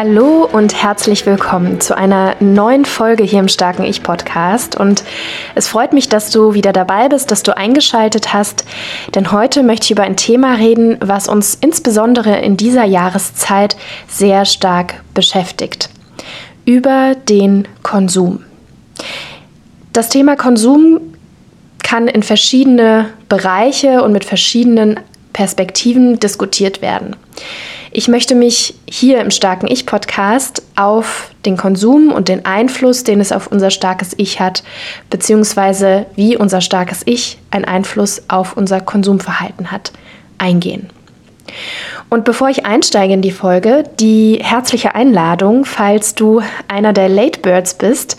Hallo und herzlich willkommen zu einer neuen Folge hier im Starken Ich Podcast. Und es freut mich, dass du wieder dabei bist, dass du eingeschaltet hast. Denn heute möchte ich über ein Thema reden, was uns insbesondere in dieser Jahreszeit sehr stark beschäftigt. Über den Konsum. Das Thema Konsum kann in verschiedene Bereiche und mit verschiedenen Perspektiven diskutiert werden. Ich möchte mich hier im Starken Ich-Podcast auf den Konsum und den Einfluss, den es auf unser starkes Ich hat, beziehungsweise wie unser starkes Ich einen Einfluss auf unser Konsumverhalten hat, eingehen. Und bevor ich einsteige in die Folge, die herzliche Einladung, falls du einer der Late Birds bist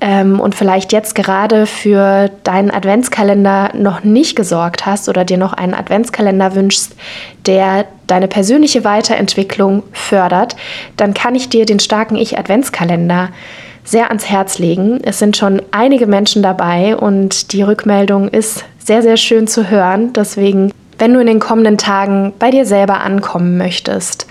ähm, und vielleicht jetzt gerade für deinen Adventskalender noch nicht gesorgt hast oder dir noch einen Adventskalender wünschst, der deine persönliche Weiterentwicklung fördert, dann kann ich dir den starken Ich Adventskalender sehr ans Herz legen. Es sind schon einige Menschen dabei und die Rückmeldung ist sehr, sehr schön zu hören. Deswegen wenn du in den kommenden Tagen bei dir selber ankommen möchtest,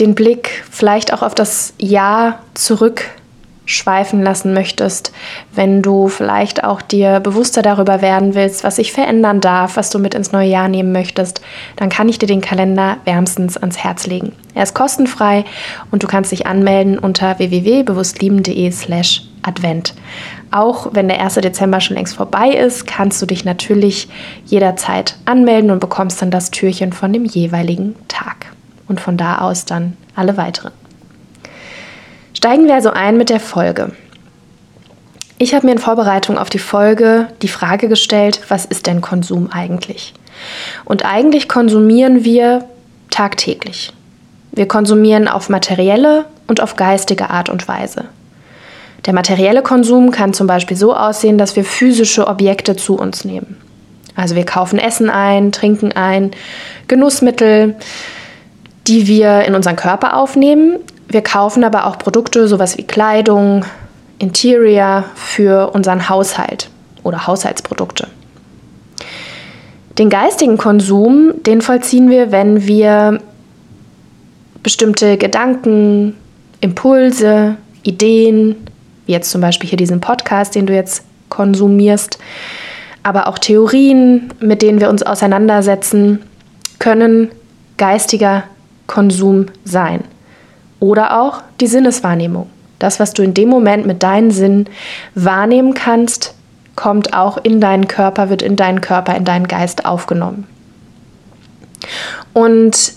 den Blick vielleicht auch auf das Jahr zurückschweifen lassen möchtest, wenn du vielleicht auch dir bewusster darüber werden willst, was sich verändern darf, was du mit ins neue Jahr nehmen möchtest, dann kann ich dir den Kalender wärmstens ans Herz legen. Er ist kostenfrei und du kannst dich anmelden unter www.bewusstlieben.de/slash Advent. Auch wenn der 1. Dezember schon längst vorbei ist, kannst du dich natürlich jederzeit anmelden und bekommst dann das Türchen von dem jeweiligen Tag. Und von da aus dann alle weiteren. Steigen wir also ein mit der Folge. Ich habe mir in Vorbereitung auf die Folge die Frage gestellt, was ist denn Konsum eigentlich? Und eigentlich konsumieren wir tagtäglich. Wir konsumieren auf materielle und auf geistige Art und Weise. Der materielle Konsum kann zum Beispiel so aussehen, dass wir physische Objekte zu uns nehmen. Also wir kaufen Essen ein, trinken ein, Genussmittel, die wir in unseren Körper aufnehmen. Wir kaufen aber auch Produkte, sowas wie Kleidung, Interior für unseren Haushalt oder Haushaltsprodukte. Den geistigen Konsum, den vollziehen wir, wenn wir bestimmte Gedanken, Impulse, Ideen, wie jetzt zum Beispiel hier diesen Podcast, den du jetzt konsumierst, aber auch Theorien, mit denen wir uns auseinandersetzen, können geistiger Konsum sein. Oder auch die Sinneswahrnehmung. Das, was du in dem Moment mit deinen Sinnen wahrnehmen kannst, kommt auch in deinen Körper, wird in deinen Körper, in deinen Geist aufgenommen. Und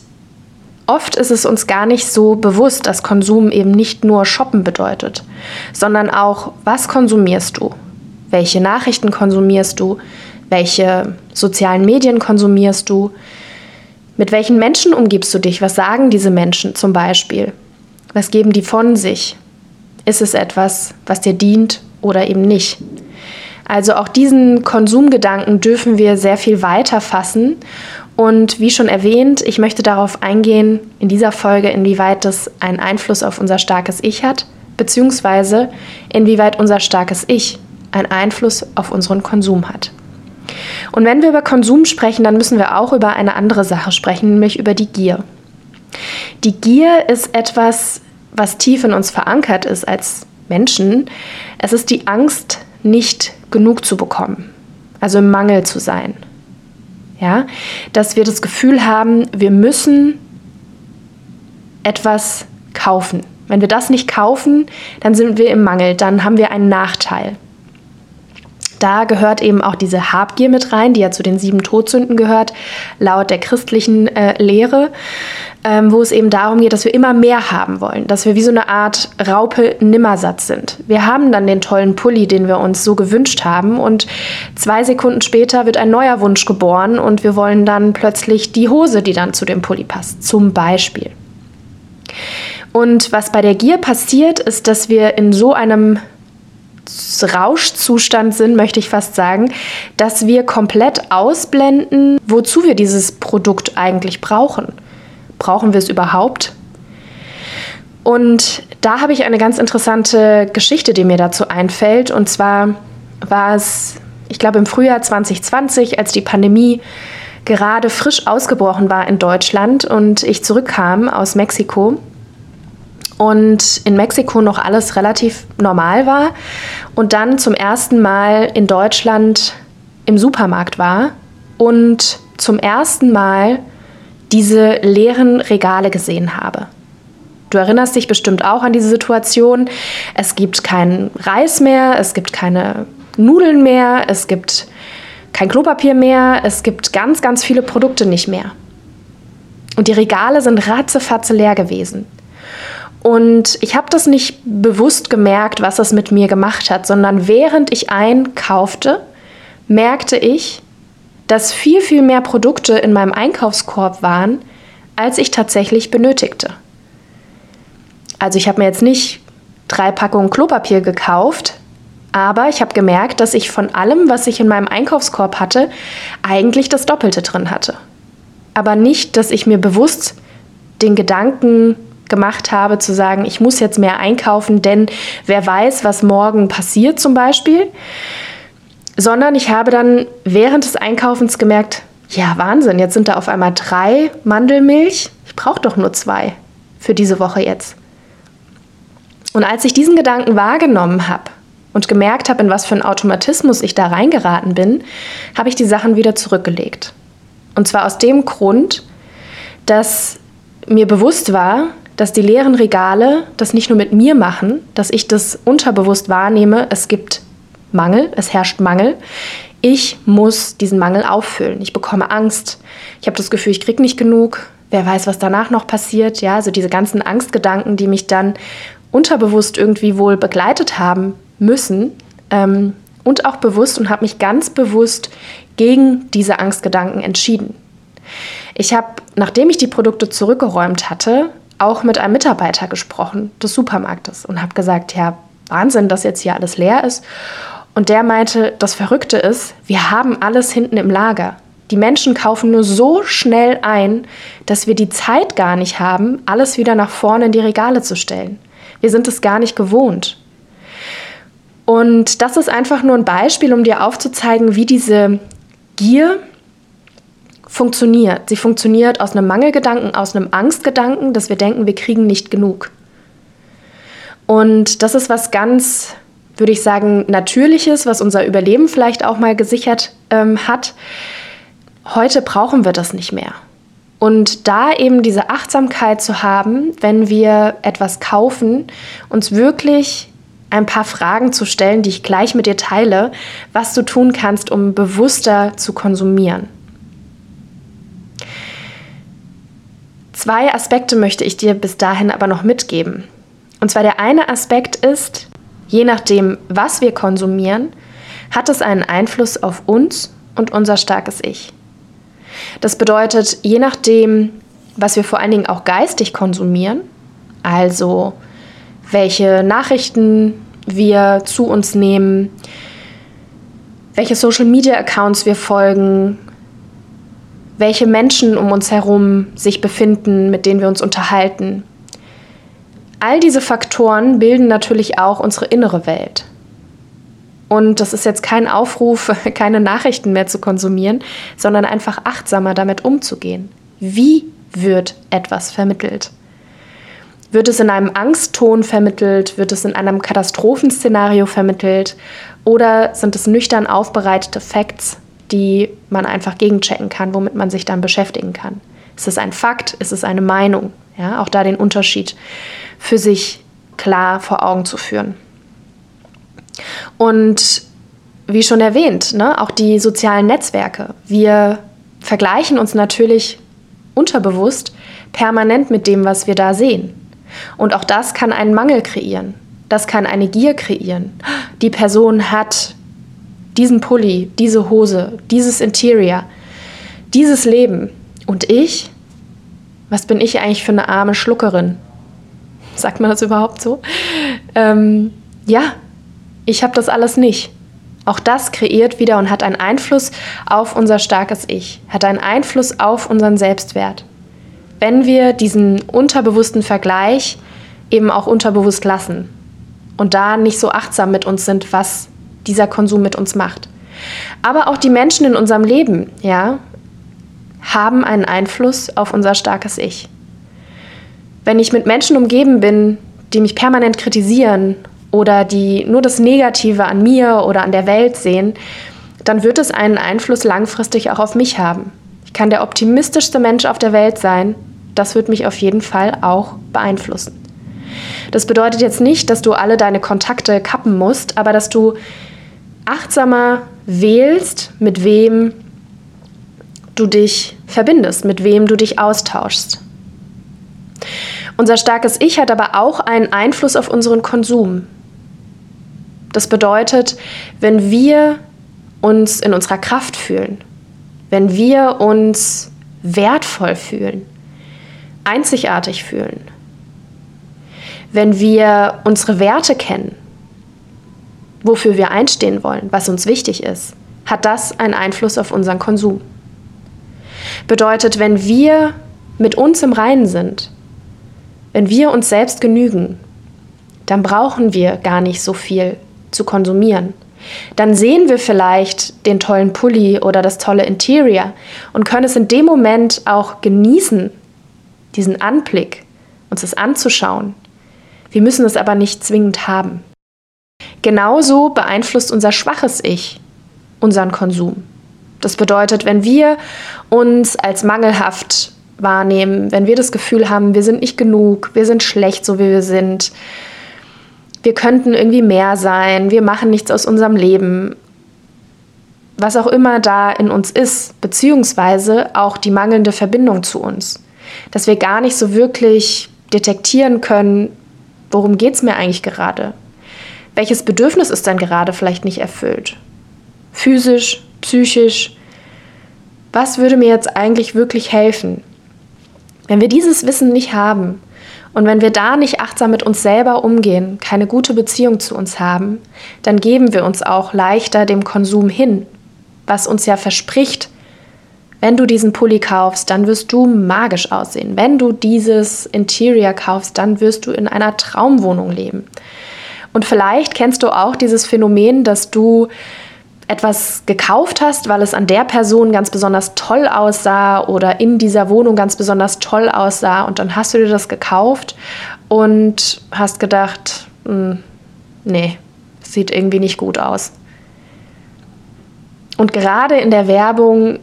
Oft ist es uns gar nicht so bewusst, dass Konsum eben nicht nur Shoppen bedeutet, sondern auch, was konsumierst du? Welche Nachrichten konsumierst du? Welche sozialen Medien konsumierst du? Mit welchen Menschen umgibst du dich? Was sagen diese Menschen zum Beispiel? Was geben die von sich? Ist es etwas, was dir dient oder eben nicht? Also auch diesen Konsumgedanken dürfen wir sehr viel weiter fassen und wie schon erwähnt, ich möchte darauf eingehen in dieser Folge, inwieweit das einen Einfluss auf unser starkes Ich hat, beziehungsweise inwieweit unser starkes Ich einen Einfluss auf unseren Konsum hat. Und wenn wir über Konsum sprechen, dann müssen wir auch über eine andere Sache sprechen, nämlich über die Gier. Die Gier ist etwas, was tief in uns verankert ist als Menschen. Es ist die Angst, nicht genug zu bekommen, also im Mangel zu sein ja, dass wir das Gefühl haben, wir müssen etwas kaufen. Wenn wir das nicht kaufen, dann sind wir im Mangel, dann haben wir einen Nachteil. Da gehört eben auch diese Habgier mit rein, die ja zu den sieben Todsünden gehört, laut der christlichen äh, Lehre ähm, wo es eben darum geht, dass wir immer mehr haben wollen, dass wir wie so eine Art Raupe nimmersatt sind. Wir haben dann den tollen Pulli, den wir uns so gewünscht haben und zwei Sekunden später wird ein neuer Wunsch geboren und wir wollen dann plötzlich die Hose, die dann zu dem Pulli passt, zum Beispiel. Und was bei der Gier passiert, ist, dass wir in so einem Rauschzustand sind, möchte ich fast sagen, dass wir komplett ausblenden, wozu wir dieses Produkt eigentlich brauchen. Brauchen wir es überhaupt? Und da habe ich eine ganz interessante Geschichte, die mir dazu einfällt. Und zwar war es, ich glaube, im Frühjahr 2020, als die Pandemie gerade frisch ausgebrochen war in Deutschland und ich zurückkam aus Mexiko und in Mexiko noch alles relativ normal war und dann zum ersten Mal in Deutschland im Supermarkt war und zum ersten Mal diese leeren Regale gesehen habe. Du erinnerst dich bestimmt auch an diese Situation. Es gibt keinen Reis mehr, es gibt keine Nudeln mehr, es gibt kein Klopapier mehr, es gibt ganz, ganz viele Produkte nicht mehr. Und die Regale sind ratzefatze leer gewesen. Und ich habe das nicht bewusst gemerkt, was das mit mir gemacht hat, sondern während ich einkaufte, merkte ich, dass viel, viel mehr Produkte in meinem Einkaufskorb waren, als ich tatsächlich benötigte. Also ich habe mir jetzt nicht drei Packungen Klopapier gekauft, aber ich habe gemerkt, dass ich von allem, was ich in meinem Einkaufskorb hatte, eigentlich das Doppelte drin hatte. Aber nicht, dass ich mir bewusst den Gedanken gemacht habe, zu sagen, ich muss jetzt mehr einkaufen, denn wer weiß, was morgen passiert zum Beispiel, sondern ich habe dann während des Einkaufens gemerkt, ja, Wahnsinn, jetzt sind da auf einmal drei Mandelmilch. Ich brauche doch nur zwei für diese Woche jetzt. Und als ich diesen Gedanken wahrgenommen habe und gemerkt habe, in was für einen Automatismus ich da reingeraten bin, habe ich die Sachen wieder zurückgelegt. Und zwar aus dem Grund, dass mir bewusst war, dass die leeren Regale das nicht nur mit mir machen, dass ich das unterbewusst wahrnehme, es gibt Mangel, es herrscht Mangel. Ich muss diesen Mangel auffüllen. Ich bekomme Angst. Ich habe das Gefühl, ich kriege nicht genug. Wer weiß, was danach noch passiert. Ja, also diese ganzen Angstgedanken, die mich dann unterbewusst irgendwie wohl begleitet haben müssen ähm, und auch bewusst und habe mich ganz bewusst gegen diese Angstgedanken entschieden. Ich habe, nachdem ich die Produkte zurückgeräumt hatte, auch mit einem Mitarbeiter gesprochen des Supermarktes und habe gesagt, ja, Wahnsinn, dass jetzt hier alles leer ist. Und der meinte, das Verrückte ist, wir haben alles hinten im Lager. Die Menschen kaufen nur so schnell ein, dass wir die Zeit gar nicht haben, alles wieder nach vorne in die Regale zu stellen. Wir sind es gar nicht gewohnt. Und das ist einfach nur ein Beispiel, um dir aufzuzeigen, wie diese Gier funktioniert. Sie funktioniert aus einem Mangelgedanken, aus einem Angstgedanken, dass wir denken, wir kriegen nicht genug. Und das ist was ganz, würde ich sagen, Natürliches, was unser Überleben vielleicht auch mal gesichert ähm, hat. Heute brauchen wir das nicht mehr. Und da eben diese Achtsamkeit zu haben, wenn wir etwas kaufen, uns wirklich ein paar Fragen zu stellen, die ich gleich mit dir teile, was du tun kannst, um bewusster zu konsumieren. Zwei Aspekte möchte ich dir bis dahin aber noch mitgeben. Und zwar der eine Aspekt ist, je nachdem, was wir konsumieren, hat es einen Einfluss auf uns und unser starkes Ich. Das bedeutet, je nachdem, was wir vor allen Dingen auch geistig konsumieren, also welche Nachrichten wir zu uns nehmen, welche Social-Media-Accounts wir folgen, welche Menschen um uns herum sich befinden, mit denen wir uns unterhalten. All diese Faktoren bilden natürlich auch unsere innere Welt. Und das ist jetzt kein Aufruf, keine Nachrichten mehr zu konsumieren, sondern einfach achtsamer damit umzugehen. Wie wird etwas vermittelt? Wird es in einem Angstton vermittelt? Wird es in einem Katastrophenszenario vermittelt? Oder sind es nüchtern aufbereitete Facts, die man einfach gegenchecken kann, womit man sich dann beschäftigen kann. Ist es ein Fakt? Ist es eine Meinung? Ja, auch da den Unterschied für sich klar vor Augen zu führen. Und wie schon erwähnt, ne, auch die sozialen Netzwerke. Wir vergleichen uns natürlich unterbewusst permanent mit dem, was wir da sehen. Und auch das kann einen Mangel kreieren. Das kann eine Gier kreieren. Die Person hat diesen Pulli, diese Hose, dieses Interior, dieses Leben. Und ich? Was bin ich eigentlich für eine arme Schluckerin? sagt man das überhaupt so? Ähm, ja, ich habe das alles nicht. Auch das kreiert wieder und hat einen Einfluss auf unser starkes Ich, hat einen Einfluss auf unseren Selbstwert. Wenn wir diesen unterbewussten Vergleich eben auch unterbewusst lassen und da nicht so achtsam mit uns sind, was dieser Konsum mit uns macht. Aber auch die Menschen in unserem Leben, ja, haben einen Einfluss auf unser starkes Ich. Wenn ich mit Menschen umgeben bin, die mich permanent kritisieren oder die nur das Negative an mir oder an der Welt sehen, dann wird es einen Einfluss langfristig auch auf mich haben. Ich kann der optimistischste Mensch auf der Welt sein, das wird mich auf jeden Fall auch beeinflussen. Das bedeutet jetzt nicht, dass du alle deine Kontakte kappen musst, aber dass du achtsamer wählst, mit wem du dich verbindest, mit wem du dich austauschst. Unser starkes Ich hat aber auch einen Einfluss auf unseren Konsum. Das bedeutet, wenn wir uns in unserer Kraft fühlen, wenn wir uns wertvoll fühlen, einzigartig fühlen, wenn wir unsere Werte kennen, wofür wir einstehen wollen, was uns wichtig ist, hat das einen Einfluss auf unseren Konsum. Bedeutet, wenn wir mit uns im Reinen sind, wenn wir uns selbst genügen, dann brauchen wir gar nicht so viel zu konsumieren. Dann sehen wir vielleicht den tollen Pulli oder das tolle Interior und können es in dem Moment auch genießen, diesen Anblick, uns das anzuschauen. Wir müssen es aber nicht zwingend haben. Genauso beeinflusst unser schwaches Ich unseren Konsum. Das bedeutet, wenn wir uns als mangelhaft wahrnehmen, wenn wir das Gefühl haben, wir sind nicht genug, wir sind schlecht, so wie wir sind, wir könnten irgendwie mehr sein, wir machen nichts aus unserem Leben, was auch immer da in uns ist, beziehungsweise auch die mangelnde Verbindung zu uns, dass wir gar nicht so wirklich detektieren können, worum geht es mir eigentlich gerade? Welches Bedürfnis ist dann gerade vielleicht nicht erfüllt? Physisch, psychisch? Was würde mir jetzt eigentlich wirklich helfen? Wenn wir dieses Wissen nicht haben und wenn wir da nicht achtsam mit uns selber umgehen, keine gute Beziehung zu uns haben, dann geben wir uns auch leichter dem Konsum hin, was uns ja verspricht, wenn du diesen Pulli kaufst, dann wirst du magisch aussehen. Wenn du dieses Interior kaufst, dann wirst du in einer Traumwohnung leben. Und vielleicht kennst du auch dieses Phänomen, dass du etwas gekauft hast, weil es an der Person ganz besonders toll aussah oder in dieser Wohnung ganz besonders toll aussah und dann hast du dir das gekauft und hast gedacht, hm, nee, sieht irgendwie nicht gut aus. Und gerade in der Werbung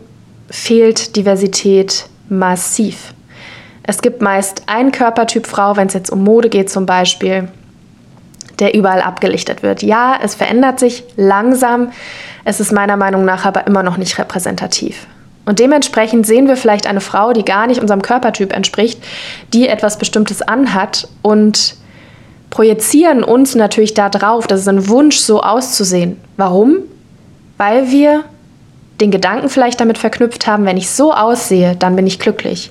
fehlt Diversität massiv. Es gibt meist einen Körpertyp Frau, wenn es jetzt um Mode geht zum Beispiel, der überall abgelichtet wird. Ja, es verändert sich langsam, es ist meiner Meinung nach aber immer noch nicht repräsentativ. Und dementsprechend sehen wir vielleicht eine Frau, die gar nicht unserem Körpertyp entspricht, die etwas Bestimmtes anhat und projizieren uns natürlich darauf, das ist ein Wunsch, so auszusehen. Warum? Weil wir den Gedanken vielleicht damit verknüpft haben, wenn ich so aussehe, dann bin ich glücklich.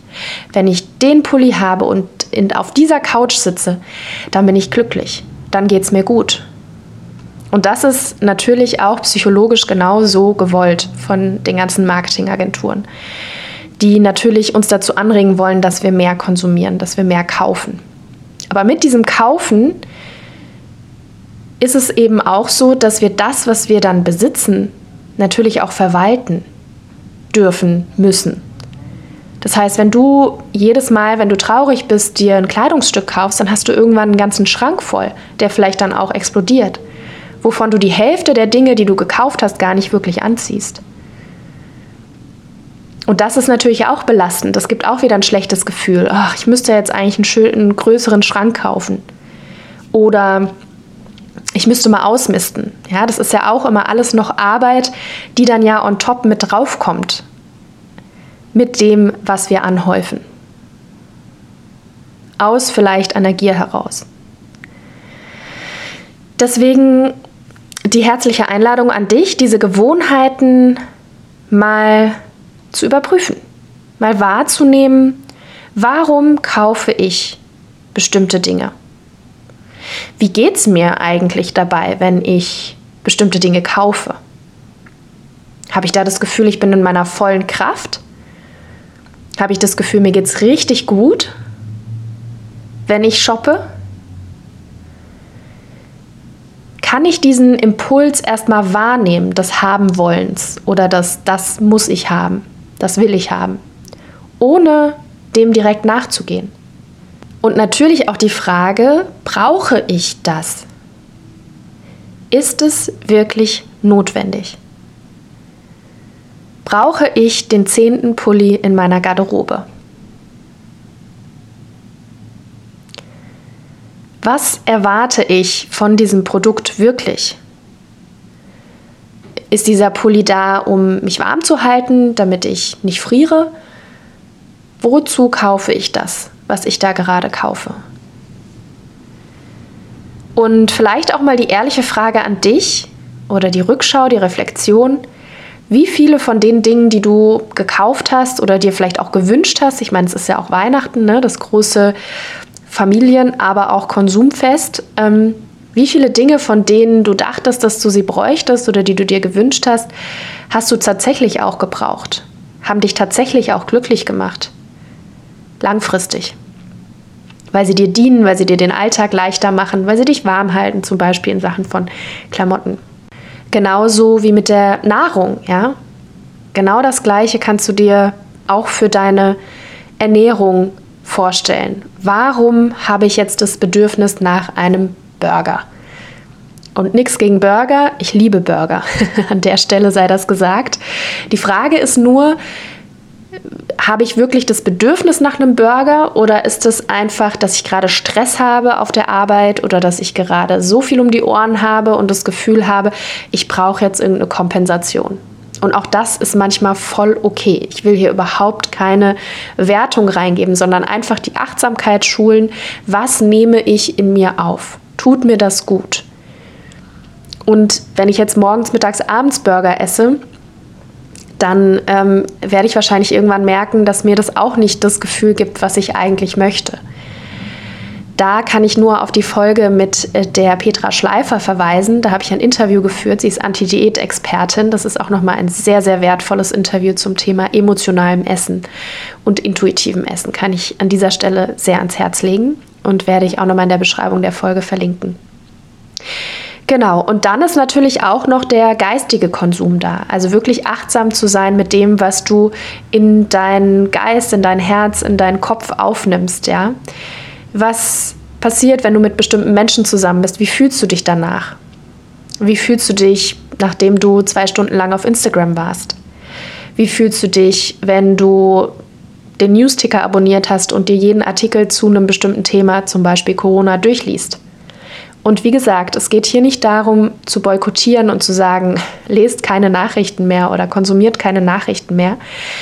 Wenn ich den Pulli habe und in, auf dieser Couch sitze, dann bin ich glücklich. Dann geht es mir gut. Und das ist natürlich auch psychologisch genauso gewollt von den ganzen Marketingagenturen, die natürlich uns dazu anregen wollen, dass wir mehr konsumieren, dass wir mehr kaufen. Aber mit diesem Kaufen ist es eben auch so, dass wir das, was wir dann besitzen, natürlich auch verwalten dürfen müssen. Das heißt, wenn du jedes Mal, wenn du traurig bist, dir ein Kleidungsstück kaufst, dann hast du irgendwann einen ganzen Schrank voll, der vielleicht dann auch explodiert, wovon du die Hälfte der Dinge, die du gekauft hast, gar nicht wirklich anziehst. Und das ist natürlich auch belastend. Das gibt auch wieder ein schlechtes Gefühl. Ach, ich müsste jetzt eigentlich einen, schönen, größeren Schrank kaufen. Oder ich müsste mal ausmisten. Ja, das ist ja auch immer alles noch Arbeit, die dann ja on top mit draufkommt. Mit dem, was wir anhäufen. Aus vielleicht einer Gier heraus. Deswegen die herzliche Einladung an dich, diese Gewohnheiten mal zu überprüfen, mal wahrzunehmen, warum kaufe ich bestimmte Dinge? Wie geht es mir eigentlich dabei, wenn ich bestimmte Dinge kaufe? Habe ich da das Gefühl, ich bin in meiner vollen Kraft? Habe ich das Gefühl, mir geht es richtig gut, wenn ich shoppe? Kann ich diesen Impuls erstmal wahrnehmen, des Haben-Wollens oder das, das muss ich haben, das will ich haben, ohne dem direkt nachzugehen? Und natürlich auch die Frage, brauche ich das? Ist es wirklich notwendig? Brauche ich den zehnten Pulli in meiner Garderobe? Was erwarte ich von diesem Produkt wirklich? Ist dieser Pulli da, um mich warm zu halten, damit ich nicht friere? Wozu kaufe ich das? was ich da gerade kaufe. Und vielleicht auch mal die ehrliche Frage an dich oder die Rückschau, die Reflexion. Wie viele von den Dingen, die du gekauft hast oder dir vielleicht auch gewünscht hast, ich meine, es ist ja auch Weihnachten, ne, das große Familien-, aber auch Konsumfest, ähm, wie viele Dinge, von denen du dachtest, dass du sie bräuchtest oder die du dir gewünscht hast, hast du tatsächlich auch gebraucht? Haben dich tatsächlich auch glücklich gemacht? langfristig. Weil sie dir dienen, weil sie dir den Alltag leichter machen, weil sie dich warm halten, zum Beispiel in Sachen von Klamotten. Genauso wie mit der Nahrung, ja. Genau das Gleiche kannst du dir auch für deine Ernährung vorstellen. Warum habe ich jetzt das Bedürfnis nach einem Burger? Und nichts gegen Burger, ich liebe Burger. An der Stelle sei das gesagt. Die Frage ist nur, habe ich wirklich das Bedürfnis nach einem Burger oder ist es einfach, dass ich gerade Stress habe auf der Arbeit oder dass ich gerade so viel um die Ohren habe und das Gefühl habe, ich brauche jetzt irgendeine Kompensation? Und auch das ist manchmal voll okay. Ich will hier überhaupt keine Wertung reingeben, sondern einfach die Achtsamkeit schulen. Was nehme ich in mir auf? Tut mir das gut? Und wenn ich jetzt morgens, mittags, abends Burger esse, dann ähm, werde ich wahrscheinlich irgendwann merken, dass mir das auch nicht das Gefühl gibt, was ich eigentlich möchte. Da kann ich nur auf die Folge mit äh, der Petra Schleifer verweisen. Da habe ich ein Interview geführt. Sie ist Anti-Diät-Expertin. Das ist auch nochmal ein sehr, sehr wertvolles Interview zum Thema emotionalem Essen und intuitivem Essen. Kann ich an dieser Stelle sehr ans Herz legen und werde ich auch nochmal in der Beschreibung der Folge verlinken. Genau, und dann ist natürlich auch noch der geistige Konsum da. Also wirklich achtsam zu sein mit dem, was du in deinen Geist, in dein Herz, in deinen Kopf aufnimmst, ja. Was passiert, wenn du mit bestimmten Menschen zusammen bist? Wie fühlst du dich danach? Wie fühlst du dich, nachdem du zwei Stunden lang auf Instagram warst? Wie fühlst du dich, wenn du den Newsticker abonniert hast und dir jeden Artikel zu einem bestimmten Thema, zum Beispiel Corona, durchliest? Und wie gesagt, es geht hier nicht darum zu boykottieren und zu sagen, lest keine Nachrichten mehr oder konsumiert keine Nachrichten mehr,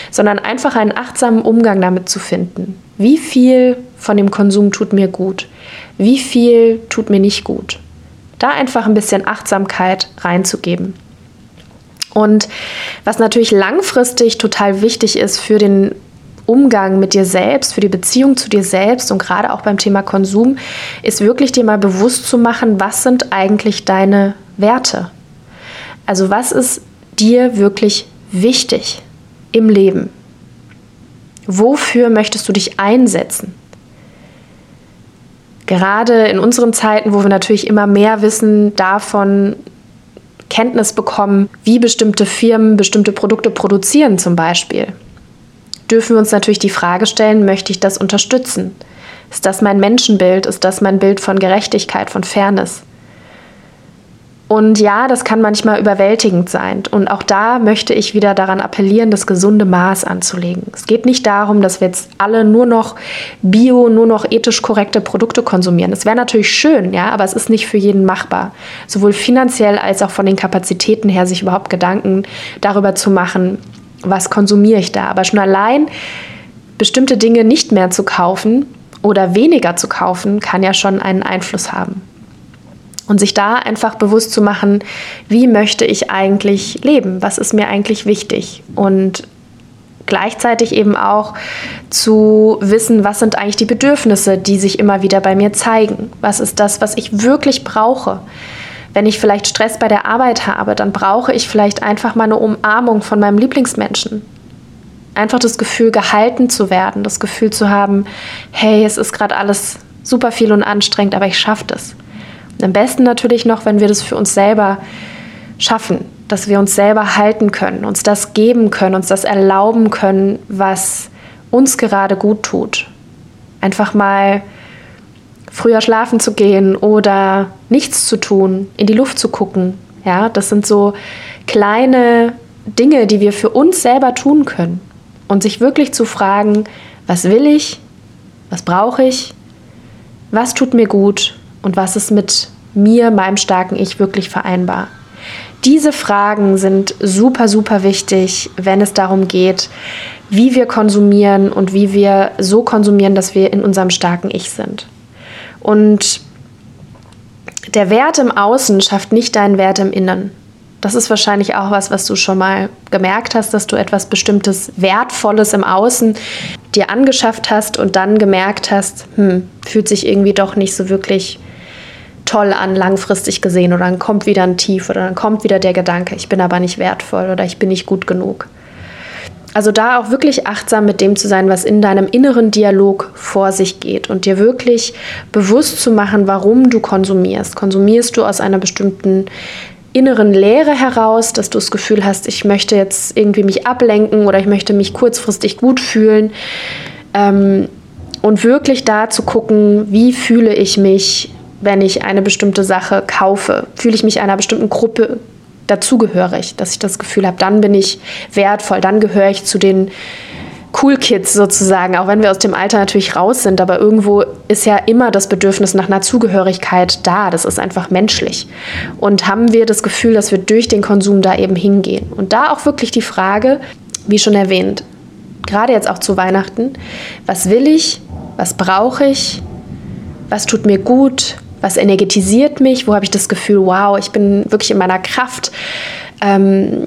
sondern einfach einen achtsamen Umgang damit zu finden. Wie viel von dem Konsum tut mir gut? Wie viel tut mir nicht gut? Da einfach ein bisschen Achtsamkeit reinzugeben. Und was natürlich langfristig total wichtig ist für den Umgang mit dir selbst, für die Beziehung zu dir selbst und gerade auch beim Thema Konsum, ist wirklich dir mal bewusst zu machen, was sind eigentlich deine Werte? Also was ist dir wirklich wichtig im Leben? Wofür möchtest du dich einsetzen? Gerade in unseren Zeiten, wo wir natürlich immer mehr wissen davon, Kenntnis bekommen, wie bestimmte Firmen bestimmte Produkte produzieren zum Beispiel dürfen wir uns natürlich die Frage stellen, möchte ich das unterstützen? Ist das mein Menschenbild? Ist das mein Bild von Gerechtigkeit, von Fairness? Und ja, das kann manchmal überwältigend sein. Und auch da möchte ich wieder daran appellieren, das gesunde Maß anzulegen. Es geht nicht darum, dass wir jetzt alle nur noch bio, nur noch ethisch korrekte Produkte konsumieren. Das wäre natürlich schön, ja, aber es ist nicht für jeden machbar. Sowohl finanziell als auch von den Kapazitäten her, sich überhaupt Gedanken darüber zu machen, was konsumiere ich da. Aber schon allein bestimmte Dinge nicht mehr zu kaufen oder weniger zu kaufen, kann ja schon einen Einfluss haben. Und sich da einfach bewusst zu machen, wie möchte ich eigentlich leben? Was ist mir eigentlich wichtig? Und gleichzeitig eben auch zu wissen, was sind eigentlich die Bedürfnisse, die sich immer wieder bei mir zeigen. Was ist das, was ich wirklich brauche? Wenn ich vielleicht Stress bei der Arbeit habe, dann brauche ich vielleicht einfach mal eine Umarmung von meinem Lieblingsmenschen. Einfach das Gefühl, gehalten zu werden, das Gefühl zu haben, hey, es ist gerade alles super viel und anstrengend, aber ich schaffe das. am besten natürlich noch, wenn wir das für uns selber schaffen, dass wir uns selber halten können, uns das geben können, uns das erlauben können, was uns gerade gut tut. Einfach mal früher schlafen zu gehen oder nichts zu tun, in die Luft zu gucken. Ja, das sind so kleine Dinge, die wir für uns selber tun können. Und sich wirklich zu fragen, was will ich, was brauche ich, was tut mir gut und was ist mit mir, meinem starken Ich wirklich vereinbar. Diese Fragen sind super, super wichtig, wenn es darum geht, wie wir konsumieren und wie wir so konsumieren, dass wir in unserem starken Ich sind. Und der Wert im Außen schafft nicht deinen Wert im Innen. Das ist wahrscheinlich auch was, was du schon mal gemerkt hast, dass du etwas Bestimmtes Wertvolles im Außen dir angeschafft hast und dann gemerkt hast, hm, fühlt sich irgendwie doch nicht so wirklich toll an, langfristig gesehen. Oder dann kommt wieder ein Tief oder dann kommt wieder der Gedanke, ich bin aber nicht wertvoll oder ich bin nicht gut genug. Also da auch wirklich achtsam mit dem zu sein, was in deinem inneren Dialog vor sich geht und dir wirklich bewusst zu machen, warum du konsumierst. Konsumierst du aus einer bestimmten inneren Leere heraus, dass du das Gefühl hast, ich möchte jetzt irgendwie mich ablenken oder ich möchte mich kurzfristig gut fühlen. Ähm, und wirklich da zu gucken, wie fühle ich mich wenn ich eine bestimmte Sache kaufe? Fühle ich mich einer bestimmten Gruppe dazugehörig, dass ich das Gefühl habe, dann bin ich wertvoll, dann gehöre ich zu den Cool Kids sozusagen, auch wenn wir aus dem Alter natürlich raus sind, aber irgendwo ist ja immer das Bedürfnis nach einer Zugehörigkeit da. Das ist einfach menschlich. Und haben wir das Gefühl, dass wir durch den Konsum da eben hingehen? Und da auch wirklich die Frage, wie schon erwähnt, gerade jetzt auch zu Weihnachten, was will ich, was brauche ich, was tut mir gut, was energetisiert mich, wo habe ich das Gefühl, wow, ich bin wirklich in meiner Kraft. Ähm,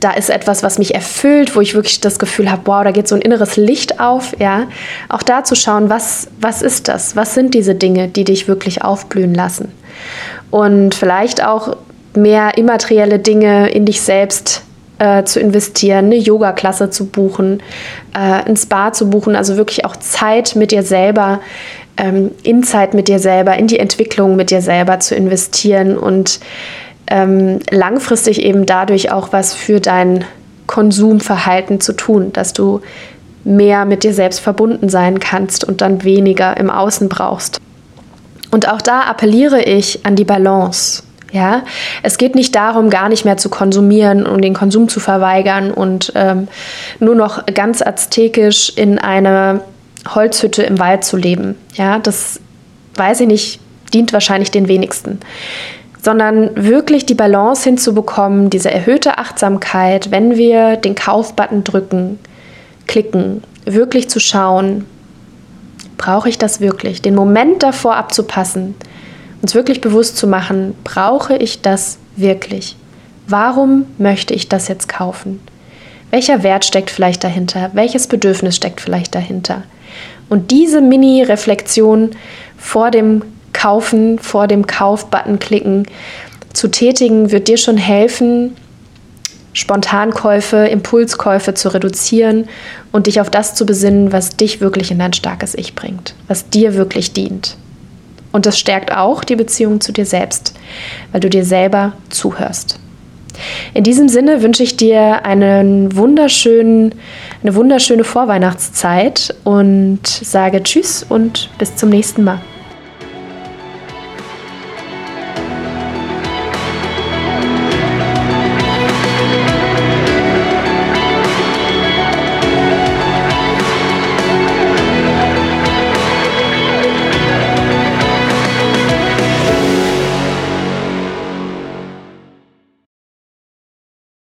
da ist etwas, was mich erfüllt, wo ich wirklich das Gefühl habe, wow, da geht so ein inneres Licht auf, ja. Auch da zu schauen, was, was ist das? Was sind diese Dinge, die dich wirklich aufblühen lassen? Und vielleicht auch mehr immaterielle Dinge in dich selbst äh, zu investieren, eine Yoga-Klasse zu buchen, äh, ein Spa zu buchen, also wirklich auch Zeit mit dir selber ähm, in Zeit mit dir selber, in die Entwicklung mit dir selber zu investieren und ähm, langfristig eben dadurch auch was für dein Konsumverhalten zu tun, dass du mehr mit dir selbst verbunden sein kannst und dann weniger im Außen brauchst. Und auch da appelliere ich an die Balance. Ja, es geht nicht darum, gar nicht mehr zu konsumieren und den Konsum zu verweigern und ähm, nur noch ganz aztekisch in eine Holzhütte im Wald zu leben. Ja, das weiß ich nicht, dient wahrscheinlich den wenigsten. Sondern wirklich die Balance hinzubekommen, diese erhöhte Achtsamkeit, wenn wir den Kaufbutton drücken, klicken, wirklich zu schauen, brauche ich das wirklich? Den Moment davor abzupassen, uns wirklich bewusst zu machen, brauche ich das wirklich? Warum möchte ich das jetzt kaufen? Welcher Wert steckt vielleicht dahinter? Welches Bedürfnis steckt vielleicht dahinter? Und diese Mini-Reflexion vor dem Kaufen, vor dem Kauf-Button klicken zu tätigen, wird dir schon helfen, Spontankäufe, Impulskäufe zu reduzieren und dich auf das zu besinnen, was dich wirklich in dein starkes Ich bringt, was dir wirklich dient. Und das stärkt auch die Beziehung zu dir selbst, weil du dir selber zuhörst. In diesem Sinne wünsche ich dir einen wunderschönen, eine wunderschöne Vorweihnachtszeit und sage Tschüss und bis zum nächsten Mal.